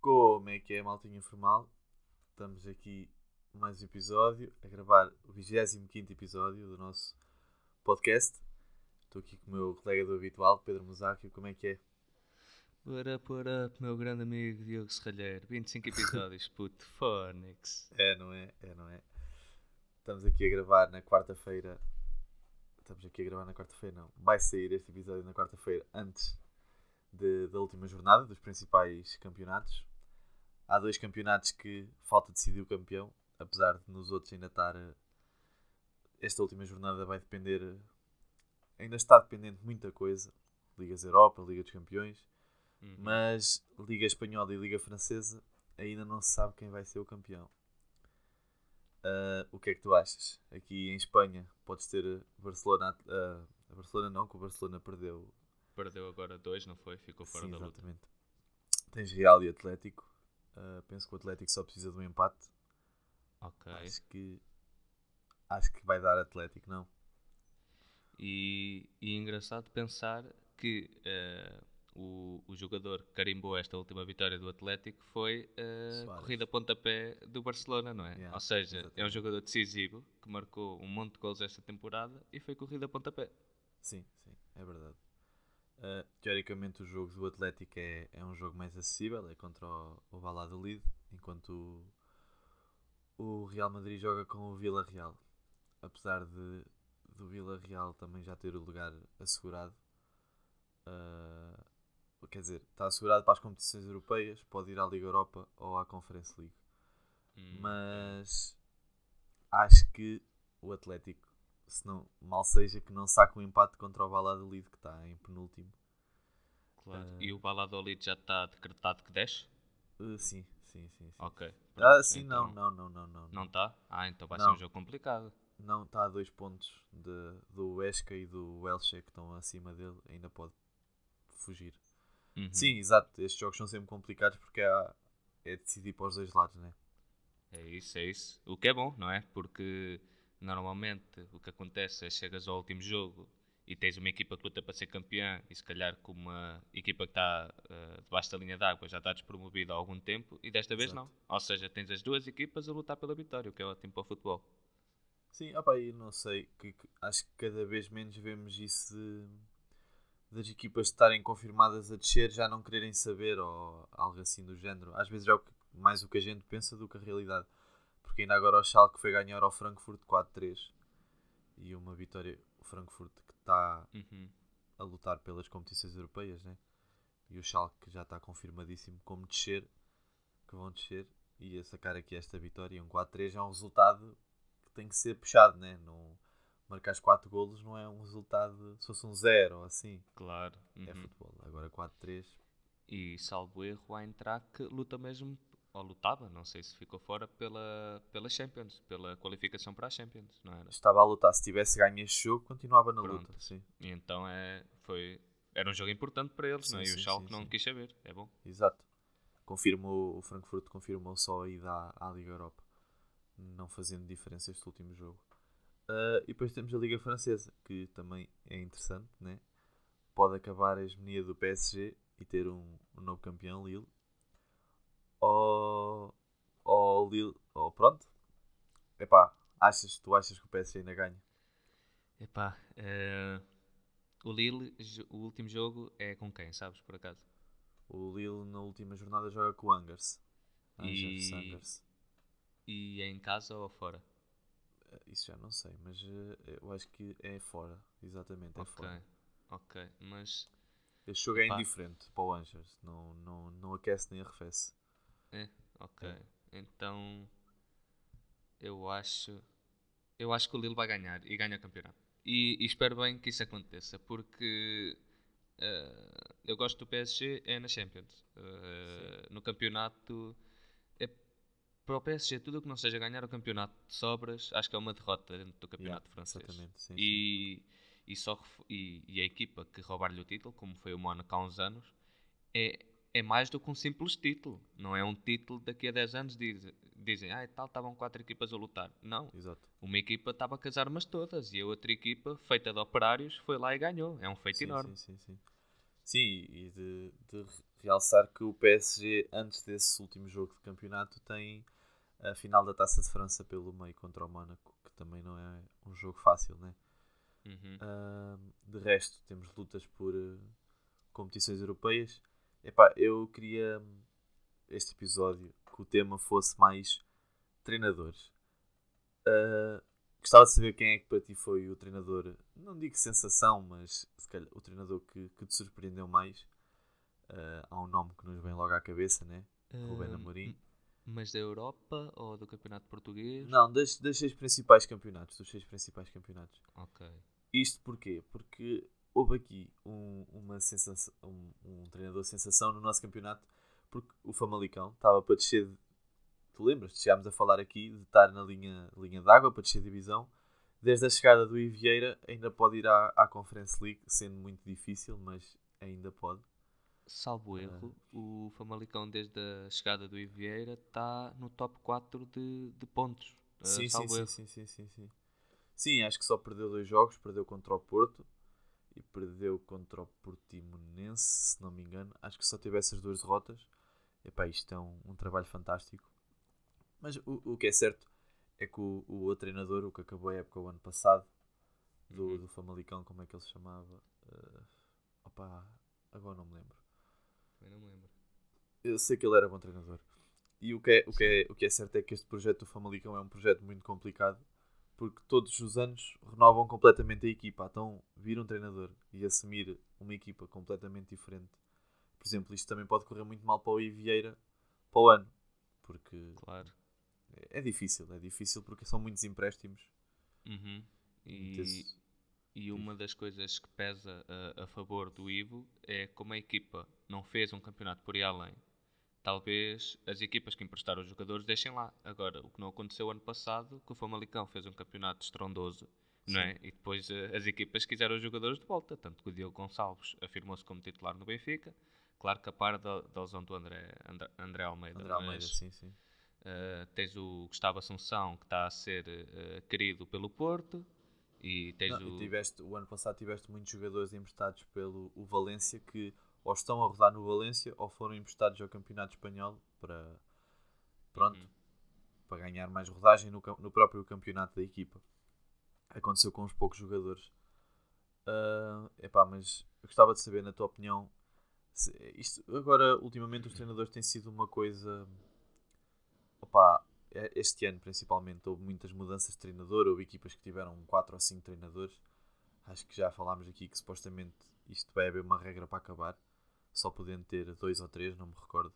Como é que é, maltinha informal? Estamos aqui mais um episódio, a gravar o 25 episódio do nosso podcast. Estou aqui com o meu colega do habitual, Pedro Musáquio. Como é que é? What up, what up, meu grande amigo Diogo Serralheiro. 25 episódios, puto, Fónix. É, não é? É, não é? Estamos aqui a gravar na quarta-feira. Estamos aqui a gravar na quarta-feira, não. Vai sair este episódio na quarta-feira, antes de- da última jornada, dos principais campeonatos. Há dois campeonatos que falta decidir o campeão, apesar de nos outros ainda estar. eh, Esta última jornada vai depender. eh, Ainda está dependente de muita coisa. Ligas Europa, Liga dos Campeões. Uhum. Mas Liga Espanhola e Liga Francesa ainda não se sabe quem vai ser o campeão. Ah, o que é que tu achas? Aqui em Espanha podes ter eh, Barcelona. ah, Barcelona não, que o Barcelona perdeu. Perdeu agora dois, não foi? Ficou fora Sim, da luta. exatamente. Tens Real e Atlético. Ah, penso que o Atlético só precisa de um empate. Ok. Acho que acho que vai dar Atlético, não? E, e engraçado pensar que eh, o, o jogador que carimbou esta última vitória do Atlético foi a Suárez. corrida pontapé do Barcelona, não é? Yeah, Ou seja, é um exatamente. jogador decisivo que marcou um monte de gols esta temporada e foi corrida pontapé. Sim, sim, é verdade. Uh, teoricamente o jogo do Atlético é, é um jogo mais acessível, é contra o, o Valladolid, enquanto o, o Real Madrid joga com o Vila Real. Apesar de do Vila Real também já ter o lugar assegurado, uh, quer dizer, está assegurado para as competições europeias, pode ir à Liga Europa ou à Conference League. Hum, Mas acho que o Atlético, se não, mal seja que não saque um empate contra o Valladolid, que está em penúltimo. claro. eh, E o Valladolid já está decretado que desce? Uh, sim, sim, sim. sim. Ok. Ah, sim, então- não, não, não, não, não. Não está? Ah, então vai Não. ser um jogo complicado. Não está a dois pontos de, do Esca e do Elche que estão acima dele, ainda pode fugir. Uhum. Sim, exato. Estes jogos são sempre complicados porque há, é decidir para os dois lados, né? É isso, é isso. O que é bom, não é? Porque normalmente o que acontece é chegas ao último jogo e tens uma equipa que luta para ser campeã e se calhar com uma equipa que está eh, debaixo da linha d'água já está despromovida há algum tempo e desta vez Exato. não. Ou seja, tens as duas equipas a lutar pela vitória, o que é ótimo para o futebol. Sim, opa, eu não sei. Que, que- acho que cada vez menos vemos isso de, das equipas estarem confirmadas a descer já não quererem saber ou algo assim do género. Às vezes é o que- mais o que a gente pensa do que a realidade. Porque ainda agora o Schalke foi ganhar ao Frankfurt 4-3 e uma vitória, o Frankfurt que está Uhum. a lutar pelas competições europeias, né? E o Schalke já está confirmadíssimo como descer, que vão descer e a sacar aqui esta vitória. Um 4-3 é um resultado que tem que ser puxado, né? Não, marcar os 4 golos não é um resultado, se fosse um 0 ou assim, Claro. é Uhum. futebol. Agora 4-3, E salvo erro há entrar que luta mesmo, ou lutava, não sei se ficou fora, pela, pela Champions, pela qualificação para a Champions, não era? estava a lutar. Se tivesse ganho este jogo, continuava na Pronto. luta, sim. E então é, foi, era um jogo importante para eles, não é? Sim, E o sim, Schalke sim, não sim. quis saber, é bom. Exato. Confirmou, o Frankfurt confirmou só a ida à, à Liga Europa, não fazendo diferença este último jogo. Ah, e depois temos a Liga Francesa, que também é interessante, né? Pode acabar a hegemonia do PSG e ter um, um novo campeão, Lille. Ou, ou Lille, ou pronto. Epá, achas, tu achas que o PSG ainda ganha? Epá, eh, o Lille, o último jogo é com quem, sabes, por acaso? O Lille na última jornada joga com o Angers. Angers, E- Angers. E é em casa ou fora? Eh, Isso já não sei, mas eh, eu acho que é fora. Exatamente, é ok, fora. ok, mas Este jogo é indiferente para o Angers. Não, não, não aquece nem arrefece. é, ok. É. Então eu acho eu acho que o Lille vai ganhar e ganha o campeonato. E, e espero bem que isso aconteça, porque eh, eu gosto do PSG é na Champions. Eh, no campeonato para o PSG tudo o que não seja ganhar o campeonato de sobras, acho que é uma derrota dentro do campeonato Yeah, francês. Exatamente, sim, sim. E, e, só, e, e a equipa que roubar-lhe o título, como foi o Mónaco há uns anos, é, é mais do que um simples título. Não é um título daqui a 10 anos diz, dizem, ah, e tal, estavam quatro equipas a lutar. Não, Exato. uma equipa estava com as armas todas e a outra equipa, feita de operários, foi lá e ganhou. É um feito Sim, enorme. sim, sim, sim. Sim, e de, de realçar que o PSG, antes desse último jogo de campeonato, tem a final da Taça de França pelo meio contra o Mónaco, que também não é um jogo fácil, né? Uhum. Ah, de resto, temos lutas por eh, competições europeias. Epá, eu queria hum, este episódio que o tema fosse mais treinadores. Ah, gostava de saber quem é que para ti foi o treinador, não digo sensação, mas se calhar o treinador que, que te surpreendeu mais. Ah, há um nome que nos vem logo à cabeça, né? Ruben Amorim. Mas da Europa ou do Campeonato Português? Não, das, das seis principais campeonatos, dos seis principais campeonatos. Ok. Isto porquê? Porque houve aqui um, uma sensação, um, um treinador sensação no nosso campeonato, porque o Famalicão estava para descer. de- Tu lembras? Chegámos a falar aqui de estar na linha, linha d'água para descer divisão. Desde a chegada do Ivieira, ainda pode ir à, à Conference League, sendo muito difícil, mas ainda pode. Salvo erro, o Famalicão desde a chegada do Ivieira está no top 4 de, de pontos. Uh, Sim, sim, salvo sim, erro. sim, sim, sim, acho que só perdeu dois jogos, perdeu contra o Porto e perdeu contra o Portimonense, se não me engano. Acho que só teve essas duas derrotas. Epá, isto é um, trabalho fantástico. Mas o, o que é certo é que o, o treinador, o que acabou a época o ano passado, do, Uhum. do Famalicão, como é que ele se chamava? Uh, opá, agora não me lembro. Eu não me lembro. Eu sei que ele era bom treinador. E o que, é, o, que é, o que é certo é que este projeto do Famalicão é um projeto muito complicado porque todos os anos renovam completamente a equipa. Então, vir um treinador e assumir uma equipa completamente diferente. Por exemplo, isto também pode correr muito mal para o Ivieira para o ano. Porque Claro. é difícil, é difícil porque são muitos empréstimos. Uhum. E, e uma das coisas que pesa a, a favor do Ivo é como a equipa não fez um campeonato por ir além. Talvez as equipas que emprestaram os jogadores deixem lá. Agora, o que não aconteceu ano passado, que o Famalicão fez um campeonato estrondoso, não é? E depois eh, as equipas quiseram os jogadores de volta. Tanto que o Diogo Gonçalves afirmou-se como titular no Benfica. Claro que a par da, da lesão do André, André, André Almeida. André Almeida, mas, sim, sim. Uh, tens o Gustavo Assunção que está a ser uh, querido pelo Porto e tens Não, o tiveste, o ano passado tiveste muitos jogadores emprestados pelo o Valência que ou estão a rodar no Valência ou foram emprestados ao Campeonato Espanhol para, pronto, Uhum. para ganhar mais rodagem no, no próprio campeonato da equipa. Aconteceu com uns poucos jogadores. Ah, epá, mas eu gostava de saber, na tua opinião, isto, agora, ultimamente, os treinadores têm sido uma coisa. Opá, este ano principalmente houve muitas mudanças de treinador, houve equipas que tiveram 4 ou 5 treinadores. Acho que já falámos aqui que supostamente isto vai haver uma regra para acabar, só podendo ter dois ou três, não me recordo.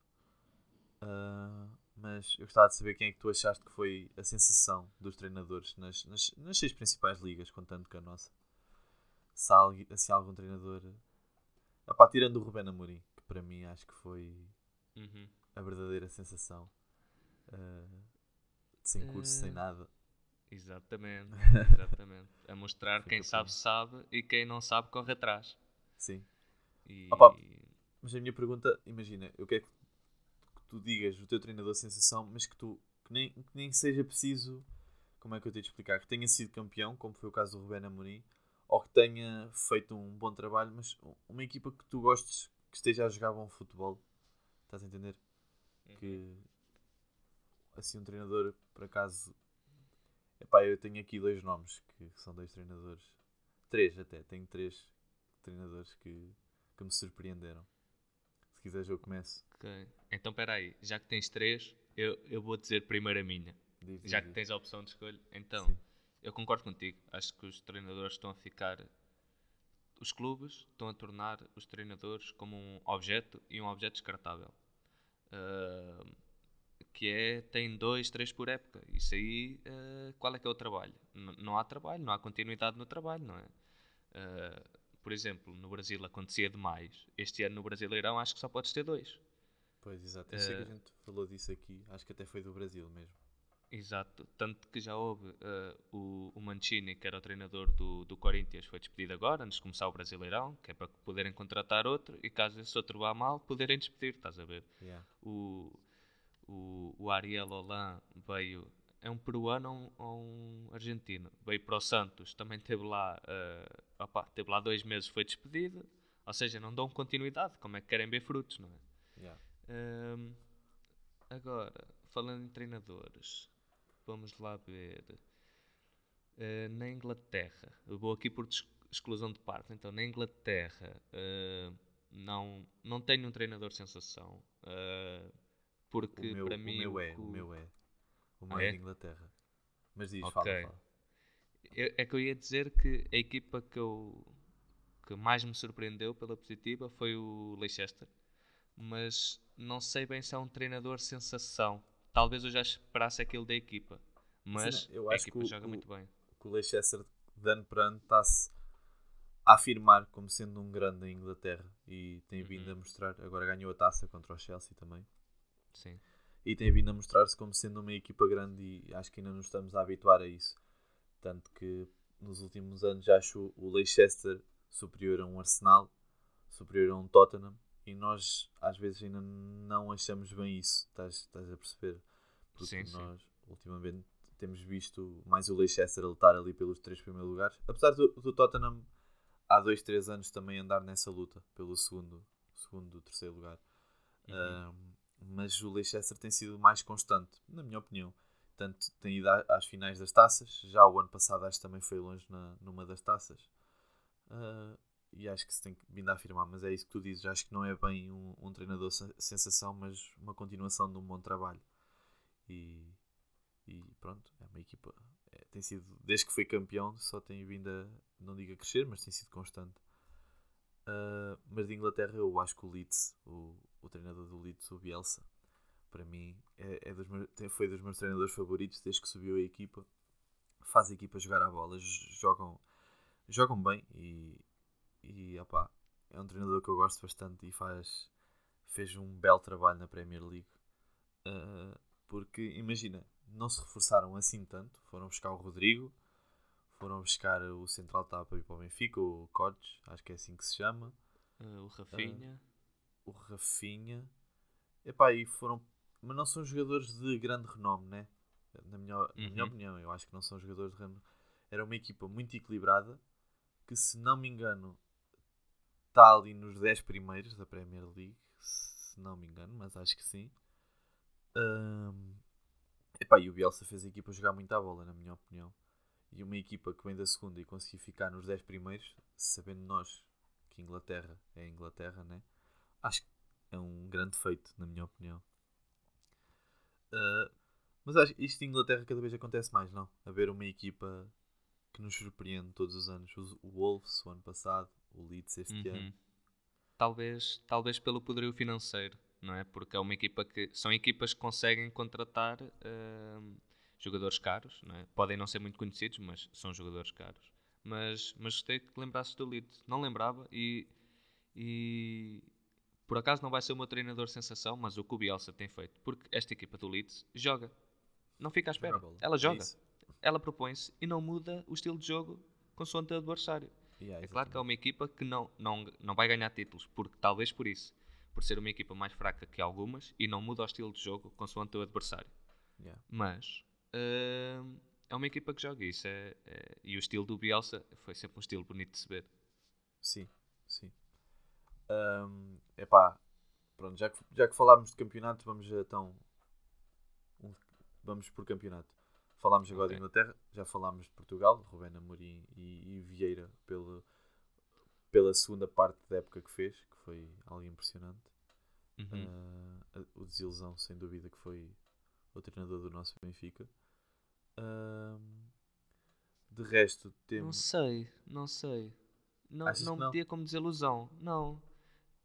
Ah, mas eu gostava de saber quem é que tu achaste que foi a sensação dos treinadores nas, nas, nas seis principais ligas, contando com a nossa. Se há se há algum treinador. Epá, tirando o Ruben Amorim, que para mim acho que foi Uhum. a verdadeira sensação. Ah, sem curso, sem Eh, nada. Exatamente, exatamente. A mostrar quem sabe, sabe e quem não sabe, corre atrás. Sim. E... Opa. Mas a minha pergunta, imagina, eu quero que que tu digas o teu treinador sensação, mas que tu que nem, que nem seja preciso, como é que eu tenho de explicar, que tenha sido campeão, como foi o caso do Rubén Amorim, ou que tenha feito um bom trabalho, mas uma equipa que tu gostes que esteja a jogar bom futebol, estás a entender? Uhum. Que assim um treinador, por acaso, epá, eu tenho aqui dois nomes que são dois treinadores, três até, tenho três treinadores que, que me surpreenderam. Se quiseres eu começo. Ok. Então, espera aí, já que tens três, eu, eu vou dizer primeiro a minha. Diz, diz, Já que diz. tens a opção de escolha. Então, Sim. eu concordo contigo. Acho que os treinadores estão a ficar. Os clubes estão a tornar os treinadores como um objeto e um objeto descartável. Ah, que é, tem dois, três por época. Isso aí, ah, qual é que é o trabalho? N- não há trabalho, não há continuidade no trabalho, não é? Ah, por exemplo, no Brasil acontecia demais. Este ano no Brasileirão acho que só podes ter dois. Pois, exato. Eu sei que a Eh, gente falou disso aqui. Acho que até foi do Brasil mesmo. Exato, tanto que já houve eh, o, o Mancini, que era o treinador do, do Corinthians, foi despedido agora, antes de começar o Brasileirão, que é para poderem contratar outro e caso esse outro vá mal, poderem despedir, estás a ver? Yeah. O, o, o Ariel Holan veio. É um peruano ou um, um argentino. Veio para o Santos, também teve lá. Uh, opa, teve lá dois meses, foi despedido. Ou seja, não dão continuidade. Como é que querem ver frutos, não é? Yeah. Um, agora, falando em treinadores, vamos lá ver. Uh, na Inglaterra, eu vou aqui por exclusão de parte. Então, na Inglaterra, uh, não, não tenho um treinador sensação. Uh, porque meu, para mim. O meu é, o, o meu é. O meu Ah, é é? de Inglaterra. Mas diz, Ok. fala, fala. Eu- É que eu ia dizer que a equipa que, eu, que mais me surpreendeu pela positiva foi o Leicester, mas não sei bem se é um treinador sensação. Talvez eu já esperasse aquilo da equipa, mas eu a equipa o- joga o- muito bem. que o Leicester de ano para ano está-se a afirmar como sendo um grande em Inglaterra e tem vindo Uhum. a mostrar, agora ganhou a taça contra o Chelsea também, Sim. e tem vindo a mostrar-se como sendo uma equipa grande e acho que ainda nos estamos a habituar a isso. Tanto que nos últimos anos já acho o Leicester superior a um Arsenal, superior a um Tottenham e nós às vezes ainda não achamos bem isso, estás, estás a perceber? Porque Sim, sim. nós ultimamente temos visto mais o Leicester a lutar ali pelos três primeiros lugares, apesar do, do Tottenham há dois, três anos também andar nessa luta pelo segundo, segundo terceiro lugar. Uhum. Um, mas o Leicester tem sido mais constante, na minha opinião. Tanto tem ido às finais das taças, já o ano passado acho que também foi longe na, numa das taças. Uh, e acho que se tem vindo a afirmar, mas é isso que tu dizes. Acho que não é bem um, um treinador sen- sensação, mas uma continuação de um bom trabalho. E, e pronto, é uma equipa. é, tem sido, desde que foi campeão, só tem vindo a, não digo a crescer, mas tem sido constante. Uh, mas de Inglaterra, eu acho que o Leeds, o, o treinador do Leeds, o Bielsa, para mim é, é dos meus- foi dos meus treinadores favoritos desde que subiu a equipa. Faz a equipa jogar a bola, jogam, jogam bem e, e é um treinador que eu gosto bastante e faz, fez um belo trabalho na Premier League. Uh, porque imagina, não se reforçaram assim tanto, foram buscar o Rodrigo, foram buscar o central tapa para ir para o Benfica, o Codes, acho que é assim que se chama Uh, o Rafinha, o Rafinha. Epá, e foram. Mas não são jogadores de grande renome, né? Na minha, na minha Uhum. opinião, eu acho que não são jogadores de renome. Era uma equipa muito equilibrada que, se não me engano, está ali nos 10 primeiros da Premier League. Se não me engano, mas acho que sim. Ahm, Epá, e o Bielsa fez a equipa jogar muito à bola, na minha opinião. E uma equipa que vem da segunda e conseguir ficar nos 10 primeiros, sabendo nós que Inglaterra é Inglaterra, né? Acho que é um grande feito, na minha opinião. Ah, mas acho que isto de Inglaterra cada vez acontece mais, não? Haver uma equipa que nos surpreende todos os anos. Os- O Wolves, o ano passado, o Leeds este Uhum. ano. Talvez, talvez pelo poderio financeiro, não é? Porque é uma equipa que são equipas que conseguem contratar hum, jogadores caros, não é? Podem não ser muito conhecidos, mas são jogadores caros. Mas, mas gostei que lembrasses do Leeds. Não lembrava e, e por acaso não vai ser o meu treinador sensação, mas o que o Bielsa tem feito, porque esta equipa do Leeds joga, não fica à espera, ela É joga, isso. ela propõe-se e não muda o estilo de jogo consoante o adversário. Yeah, É claro que é uma equipa que não, não, não vai ganhar títulos, porque talvez por isso, por ser uma equipa mais fraca que algumas e não muda o estilo de jogo consoante o adversário. Yeah. Mas é uma equipa que joga isso. É, é- e o estilo do Bielsa foi sempre um estilo bonito de se ver. Sim, sim. Ahm, epá, pronto, já que, já que falámos de campeonato, vamos então. um- vamos por campeonato. Falámos agora Ok. de Inglaterra, já falámos de Portugal, Rubén Amorim e, e Vieira pela, pela segunda parte da época que fez, que foi algo impressionante. Uhum. A- o desilusão, sem dúvida, que foi o treinador do nosso Benfica. Ahm, de resto, Não temos. sei, não sei. Não, Achas não não? metia como desilusão. Não.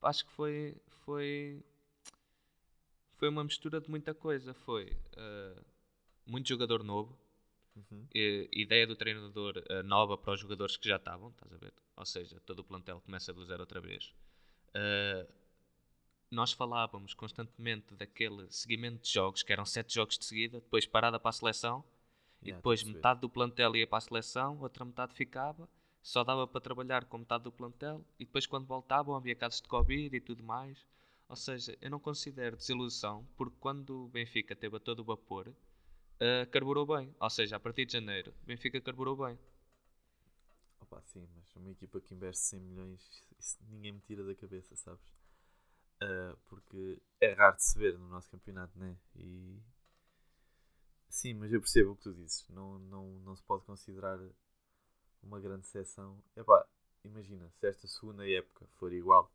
Acho que foi. Foi, foi uma mistura de muita coisa. Foi ah, muito jogador novo. Uhum, eh, ideia do treinador eh, nova para os jogadores que já estavam, estás a ver? Ou seja, todo o plantel começa do zero outra vez. Eh, nós falávamos constantemente daquele seguimento de jogos, que eram sete jogos de seguida, depois parada para a seleção, e Yeah, depois metade do plantel ia para a seleção, outra metade ficava, só dava para trabalhar com metade do plantel, e depois quando voltavam havia casos de Covid e tudo mais. Ou seja, eu não considero desilusão, porque quando o Benfica teve a todo o vapor, uh, carburou bem. Ou seja, a partir de janeiro, Benfica carburou bem. Opa, sim, mas uma equipa que investe 100 milhões, isso ninguém me tira da cabeça, sabes? Uh, porque é raro de se ver no nosso campeonato, né? E sim, mas eu percebo o que tu dizes. Não, não, não se pode considerar uma grande seção. Epá, imagina, se esta segunda época for igual,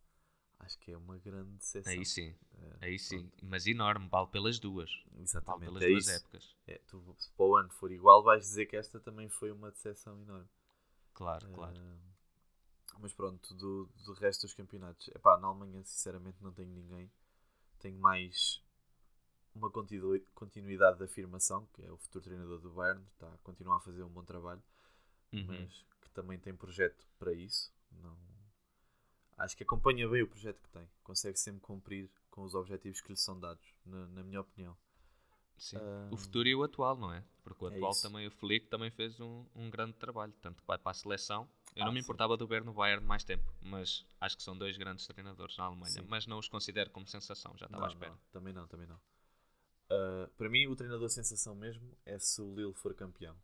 acho que é uma grande seção. Aí sim, uh, aí sim, pronto. mas enorme, vale pelas duas. Exatamente, vale pelas é duas isso. épocas. É, tu, se para o ano for igual, vais dizer que esta também foi uma decepção enorme. Claro, claro. Uh, mas pronto, do, do resto dos campeonatos, epá, na Alemanha sinceramente não tenho ninguém. Tenho mais uma continuidade de afirmação, que é o futuro treinador do Bayern, está a continuar a fazer um bom trabalho, Uhum. mas que também tem projeto para isso. Não... Acho que acompanha bem o projeto que tem, consegue sempre cumprir com os objetivos que lhe são dados, na, na minha opinião. Sim. Ah, O futuro e o atual, não é? Porque o é atual isso. também, o Flick também fez um, um grande trabalho, tanto que vai para a seleção. Eu Ah, não me sim. importava do ver no Bayern mais tempo, mas acho que são dois grandes treinadores na Alemanha. Sim. mas não os considero como sensação, já estava à Não, espera. não, também não, também não. Uh, para mim, o treinador sensação mesmo é se o Lille for campeão.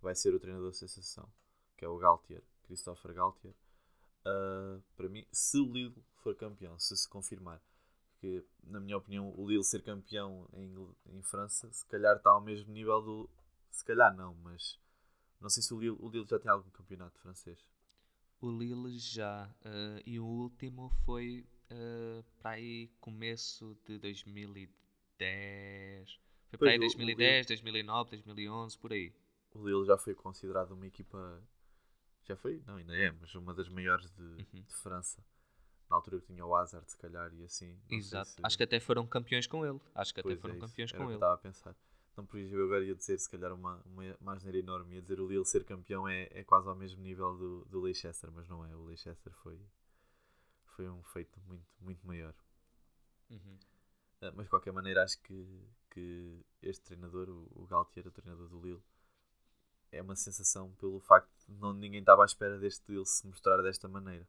Vai ser o treinador sensação, que é o Galtier, Christopher Galtier. Uh, para mim, se o Lille for campeão, se se confirmar, que na minha opinião, o Lille ser campeão em, em França, se calhar está ao mesmo nível do. Se calhar não, mas não sei se o Lille, o Lille já tem algum campeonato francês. O Lille já, eh, e o último foi eh, para aí começo de 2010. Foi para aí o- o 2010, 2009, 2011, por aí. O Lille já foi considerado uma equipa. Já foi? Não, ainda é, mas uma das maiores de, Uhum. de França. Na altura que tinha o Hazard, se calhar, e assim. Exato. se- Acho que até foram campeões com ele. Acho que até Pois é foram isso, campeões era com ele. estava a pensar. Não, por isso eu agora ia dizer, se calhar, uma, uma, uma asneira enorme. Ia dizer o Lille ser campeão é, é quase ao mesmo nível do, do Leicester, mas não é. O Leicester foi, foi um feito muito, muito maior. Uhum. Ah, Mas de qualquer maneira, acho que, que este treinador, o, o Galtier, o treinador do Lille, é uma sensação pelo facto de não, ninguém estava à espera deste Lille se mostrar desta maneira.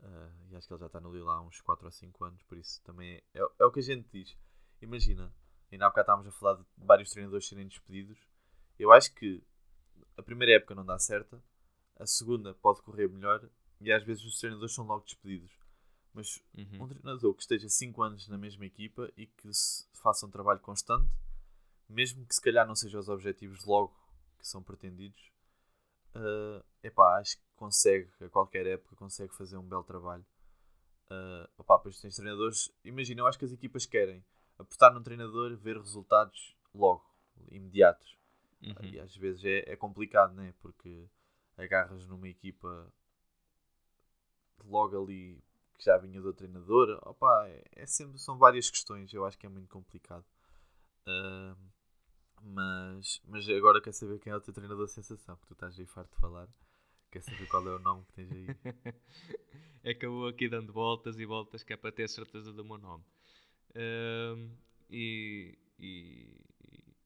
Ah, e acho que ele já está no Lille há uns 4 ou 5 anos, por isso também é, é, é o que a gente diz. Imagina, ainda há bocado estávamos a falar de vários treinadores serem despedidos. Eu acho que a primeira época não dá certa, a segunda pode correr melhor e às vezes os treinadores são logo despedidos. Mas Uhum. um treinador que esteja 5 anos na mesma equipa e que faça um trabalho constante, mesmo que se calhar não sejam os objetivos logo que são pretendidos, é epá, acho que consegue, a qualquer época, consegue fazer um belo trabalho. Uh, opá, pois tens treinadores, imagina, eu acho que as equipas querem apostar num treinador, ver resultados logo, imediatos. Uhum. E às vezes é, é complicado, né? Porque agarras numa equipa logo ali que já vinha do treinador. Opa, é, é sempre, são várias questões. Eu acho que é muito complicado. Ah, mas, mas agora quer saber quem é o teu treinador de sensação, que tu estás aí farto de falar. Quer saber qual é o nome que tens aí? vou aqui dando voltas e voltas que é para ter certeza do meu nome. E, e,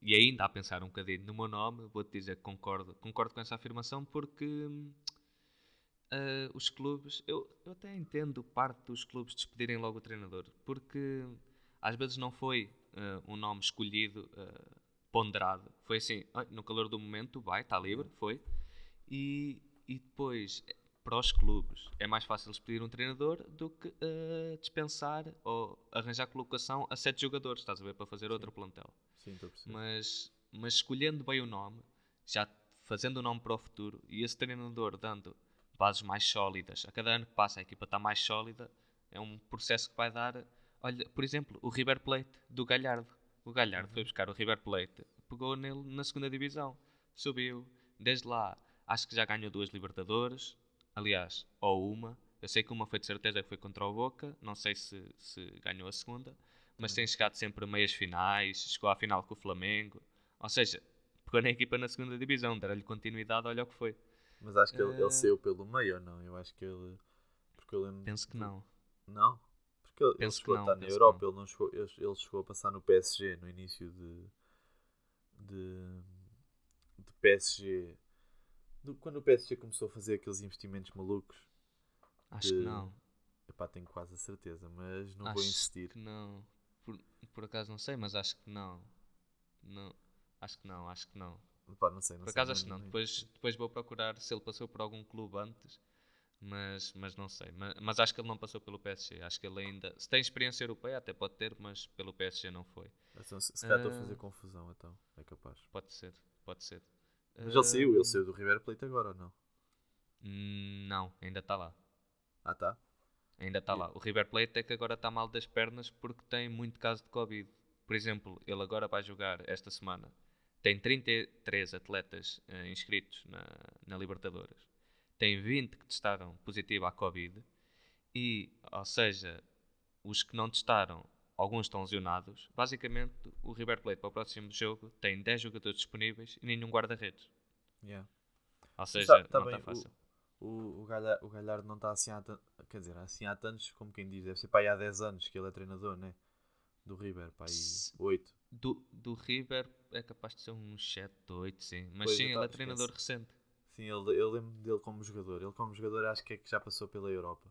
e ainda a pensar um bocadinho no meu nome, vou-te dizer que concordo, concordo com essa afirmação porque ah, os clubes, eu, eu até entendo parte dos clubes despedirem logo o treinador, porque às vezes não foi ah, um nome escolhido, ah, ponderado. Foi assim, "Ai, no calor do momento, vai, está livre, foi. E, e depois, para os clubes, é mais fácil despedir um treinador do que eh, dispensar ou arranjar colocação a sete jogadores, estás a ver, para fazer outro plantel. Sim, estou a perceber. Mas, mas escolhendo bem o nome, já fazendo o nome para o futuro e esse treinador dando bases mais sólidas, a cada ano que passa a equipa está mais sólida, é um processo que vai dar. Olha, por exemplo, o River Plate do Galhardo. O Galhardo foi buscar o River Plate, pegou nele na segunda divisão, subiu, desde lá acho que já ganhou duas Libertadores, aliás, ou uma. Eu sei que uma foi de certeza que foi contra o Boca, não sei se, se ganhou a segunda, mas tem chegado sempre a meias finais, chegou à final com o Flamengo, ou seja, pegou na equipa na segunda divisão, deram-lhe continuidade, olha o que foi. Mas acho que ele, Eh, ele saiu pelo meio ou não? Eu acho que ele. Porque eu lembro. Penso que não. Não? Porque ele, ele Penso que chegou não, a estar na Europa, não. ele, não chegou, ele, ele chegou a passar no PSG no início de. de. de PSG. Do- quando o PSG começou a fazer aqueles investimentos malucos. Acho Que- que não. Epá, tenho quase a certeza, mas não acho vou insistir. que não. Por, por acaso não sei, mas acho que não. Não. Acho que não, acho que não. Pá, não sei, não Por sei, acaso acho que não. Depois, depois vou procurar se ele passou por algum clube antes, mas, mas não sei. Mas, mas acho que ele não passou pelo PSG. Acho que ele ainda. Se tem experiência europeia, até pode ter, mas pelo PSG não foi. Então, se calhar estou a Ah. fazer confusão, então. É capaz. Pode ser, pode ser. Mas ele saiu, ele Ah, saiu do River Plate agora ou não? hum, Não, ainda está lá. Ah, tá? Ainda está lá. O River Plate é que agora está mal das pernas porque tem muito caso de Covid. Por exemplo, ele agora vai jogar esta semana. Tem 33 atletas eh, inscritos na, na Libertadores. Tem 20 que testaram positivo à Covid. E, ou seja, os que não testaram, alguns estão lesionados. Basicamente, o River Plate para o próximo jogo tem 10 jogadores disponíveis e nenhum guarda-redes. Yeah. Ou seja, tá- tá não está fácil. O, o, Galha- o Galhardo não está assim há tantos. Quer dizer, assim há tantos, como quem diz, deve ser para aí há 10 anos que ele é treinador, né? Do River, para aí S- 8. Do, do River é capaz de ser uns 7, 8, sim. Mas Pois, sim, ele é treinador recente. Sim, ele, eu lembro dele como jogador. Ele como jogador acho que é que já passou pela Europa.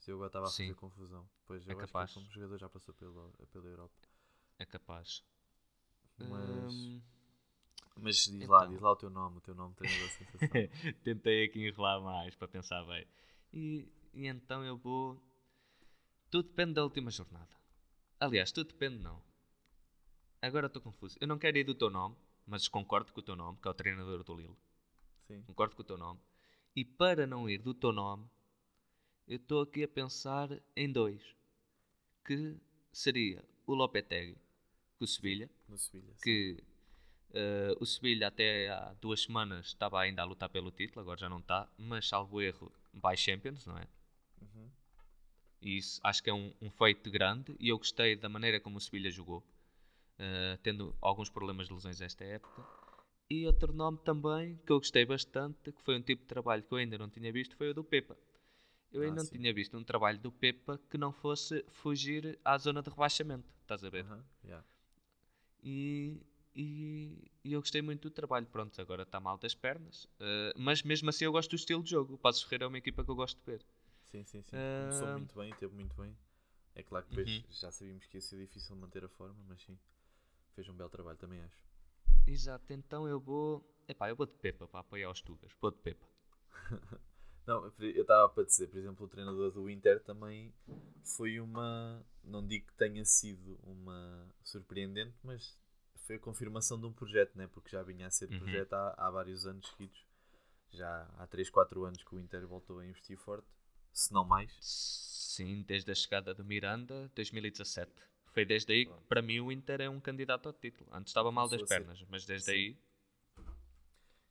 Se eu agora estava a fazer Sim. confusão. Pois É eu acho capaz. que ele como jogador já passou pela, pela Europa. É capaz. Mas, Hum, mas diz lá, então. diz lá o teu nome, o teu nome de sensação. tentei aqui enrolar mais para pensar bem. E, e então eu vou. Tudo depende da última jornada. Aliás, tudo depende, não. Agora estou confuso. Eu não quero ir do teu nome, mas concordo com o teu nome, que é o treinador do Lille. Sim. Concordo com o teu nome. E para não ir do teu nome, eu estou aqui a pensar em dois. Que seria o Lopetegui, com o Sevilha, Sevilha. que eh, o Sevilha até há duas semanas estava ainda a lutar pelo título, agora já não está, mas salvo erro, vai Champions, não é? Uhum. E isso acho que é um, um feito grande e eu gostei da maneira como o Sevilha jogou, eh, tendo alguns problemas de lesões esta época. E outro nome também que eu gostei bastante, que foi um tipo de trabalho que eu ainda não tinha visto, foi o do Pepa. Eu Ah, ainda não sim. tinha visto um trabalho do Pepa que não fosse fugir à zona de rebaixamento, estás a ver? Aham, yeah. E, e, e eu gostei muito do trabalho. Pronto, agora está mal das pernas. eh, mas mesmo assim eu gosto do estilo de jogo. O Passos Ferreira é uma equipa que eu gosto de ver. Sim, sim, sim. Começou Ah. muito bem, teve muito bem. É claro que depois Uhum. já sabíamos que ia ser difícil manter a forma, mas sim, fez um belo trabalho, também acho. Exato, então eu vou. Epá, eu vou de Pepa para apoiar os Tugas. Vou de Pepa. Não, eu estava para dizer, por exemplo, o treinador do Inter também foi uma. Não digo que tenha sido uma surpreendente, mas foi a confirmação de um projeto, né? porque já vinha a ser Uhum. projeto há, há vários anos seguidos. Já há 3, 4 anos que o Inter voltou a investir forte, se não mais. Sim, desde a chegada do Miranda, 2017. Foi desde aí que, para mim, o Inter é um candidato ao título. Antes estava mal das pernas, mas desde Sim. aí.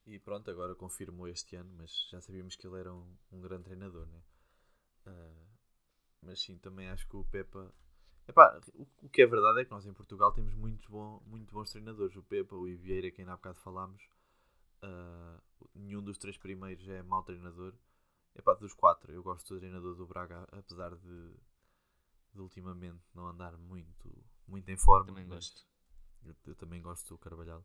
E pronto, agora confirmou este ano, mas já sabíamos que ele era um, um grande treinador, né? Ah, mas sim, também acho que o Pepa. Epá, o, o que é verdade é que nós em Portugal temos muito, bom, muito bons treinadores. O Pepa, o Ivieira, quem há bocado falámos, ah, nenhum dos três primeiros é mau treinador. Epá, dos quatro, eu gosto do treinador do Braga, apesar de, de ultimamente não andar muito, muito em forma. Também gosto. Eu, eu também gosto do Carvalhal.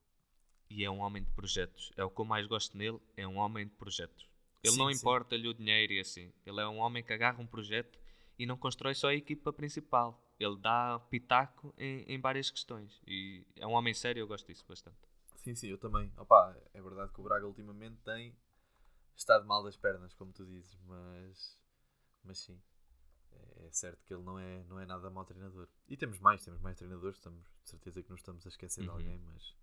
E é um homem de projetos. É o que eu mais gosto nele. É um homem de projetos. Ele Sim, não importa-lhe o dinheiro e assim. Ele é um homem que agarra um projeto e não constrói só a equipa principal. Ele dá pitaco em, em várias questões. E é um homem sério, eu gosto disso bastante. Sim, sim, eu também. Opa, é verdade que o Braga ultimamente tem estado mal das pernas, como tu dizes, mas, mas sim, é certo que ele não é, não é nada mau treinador. E temos mais, temos mais treinadores, estamos de certeza que não estamos a esquecer de Uhum. alguém, mas,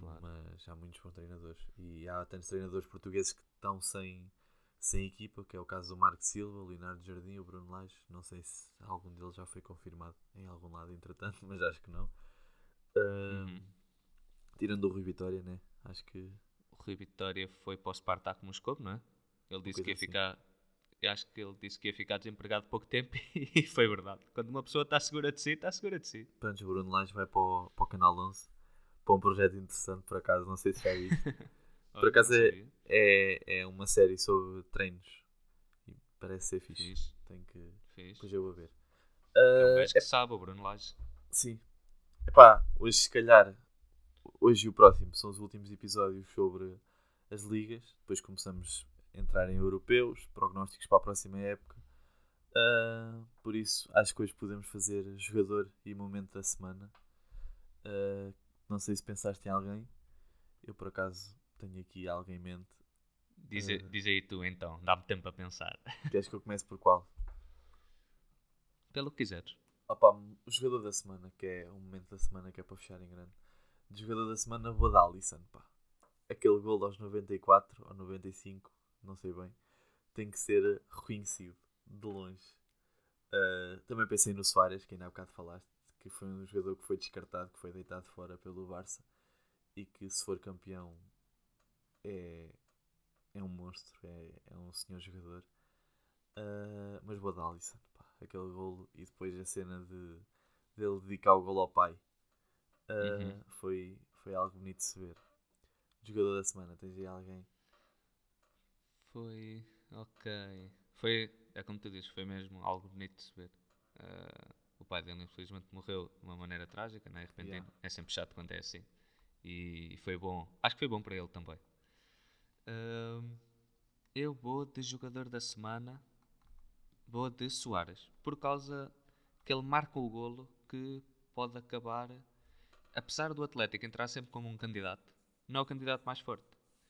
Claro. mas há muitos bons treinadores. E há tantos treinadores portugueses que estão sem, sem equipa, que é o caso do Marco Silva, o Leonardo Jardim, o Bruno Lage. Não sei se algum deles já foi confirmado em algum lado, entretanto, mas acho que não. Uhum. Tirando o Rui Vitória, né? Acho que O Rui Vitória foi para o Spartak Moscou, não é? Ele disse que ia assim. ficar. Acho que ele disse que ia ficar desempregado pouco tempo e foi verdade. Quando uma pessoa está segura de si, está segura de si. Pronto, o Bruno Lage vai para o, para o Canal 11 para um projeto interessante, por acaso, não sei se já viste. Olha, acaso é- é, é uma série sobre treinos e parece ser fixe. Fixe, Tenho que. fixe. Depois eu vou ver. É um Ah, que sabe, o Bruno Lage. Sim. Epá, hoje se calhar, hoje e o próximo são os últimos episódios sobre as ligas. Depois começamos a entrar em europeus, prognósticos para a próxima época. Ah, por isso, acho que hoje podemos fazer jogador e momento da semana. Ah, Não sei se pensaste em alguém. Eu, por acaso, tenho aqui alguém em mente. Diz, Eh. diz aí tu então, dá-me tempo a pensar. Queres que eu comece por qual? Pelo que quiseres. Opa, o jogador da semana, que é o momento da semana que é para fechar em grande. De jogador da semana, vou dar Alisson, pá. Aquele gol aos 94 ou 95, não sei bem, tem que ser reconhecido de longe. Uh, também pensei no Soares, que ainda há bocado falaste, que foi um jogador que foi descartado, que foi deitado fora pelo Barça e que se for campeão é, é um monstro, é, é um senhor jogador. Uh, mas vou dar Alisson, pá, aquele golo e depois a cena de dele dedicar o golo ao pai uh, Uhum. foi, foi algo bonito de se ver. Jogador da semana, tens aí alguém? Foi. Ok. Foi. É como tu dizes, foi mesmo algo bonito de se ver. O pai dele, infelizmente, morreu de uma maneira trágica, né? repentina. Yeah. É sempre chato quando é assim. E foi bom. Acho que foi bom para ele também. Ahm, eu vou de jogador da semana. Vou de Soares. Por causa que ele marca o golo que pode acabar. Apesar do Atlético entrar sempre como um candidato, não é o candidato mais forte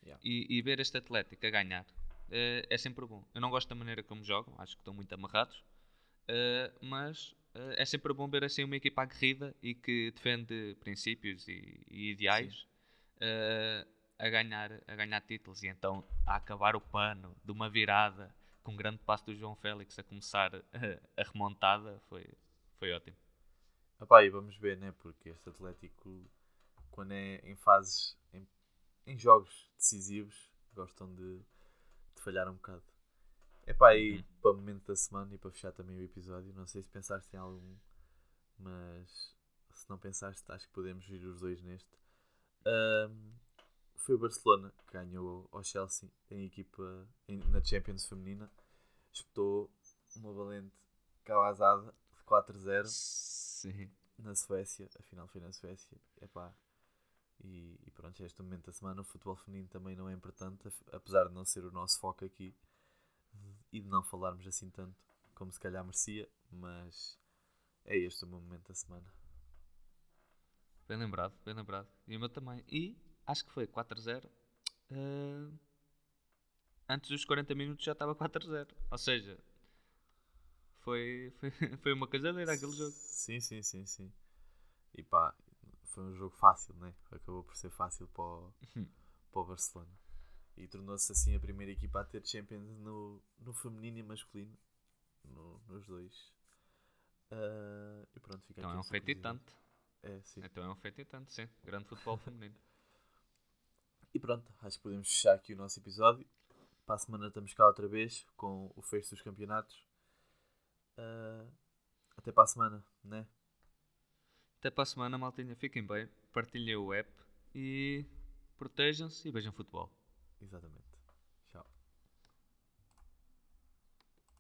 Yeah. e, e ver este Atlético a ganhar eh, é sempre bom. Eu não gosto da maneira como jogam, acho que estão muito amarrados, eh, mas é sempre bom ver assim uma equipa aguerrida e que defende princípios e, e ideais eh, a, ganhar, a ganhar títulos. E então a acabar o pano de uma virada com um grande passo do João Félix a começar eh, a remontada foi, foi ótimo. Epá, e vamos ver, né? Porque este Atlético, quando é em fases, em, em jogos decisivos, gostam de, de falhar um bocado. Epá, e Uhum. para o momento da semana e para fechar também o episódio, não sei se pensaste em algum, mas se não pensaste, acho que podemos ir os dois neste. Ahm, foi o Barcelona que ganhou ao Chelsea em equipa em- na Champions Feminina. Espetou uma valente cabazada de 4-0 Sim. na Suécia, afinal foi na Suécia, epá. E, e pronto, este momento da semana o futebol feminino também não é importante, apesar de não ser o nosso foco aqui e de não falarmos assim tanto como se calhar merecia, mas é este o meu momento da semana. Bem lembrado, bem lembrado. E o meu também. E acho que foi 4-0. eh, antes dos 40 minutos já estava 4-0. Ou seja, foi, foi, foi uma casadeira aquele jogo. Sim, sim, sim, sim. E pá, foi um jogo fácil, né? Acabou por ser fácil para o, para o Barcelona. E tornou-se assim a primeira equipa a ter Champions no, no feminino e masculino. No- nos dois. Ah, e pronto, fica Então aqui é um feito e tanto. É, sim. Então é um feito e tanto, sim. Grande futebol feminino. E pronto, acho que podemos fechar aqui o nosso episódio. Para a semana estamos cá outra vez com o fecho dos campeonatos. Ah, até para a semana, né? Até para a semana, maltinha. Fiquem bem. Partilhem o app e protejam-se e vejam futebol. Exatamente.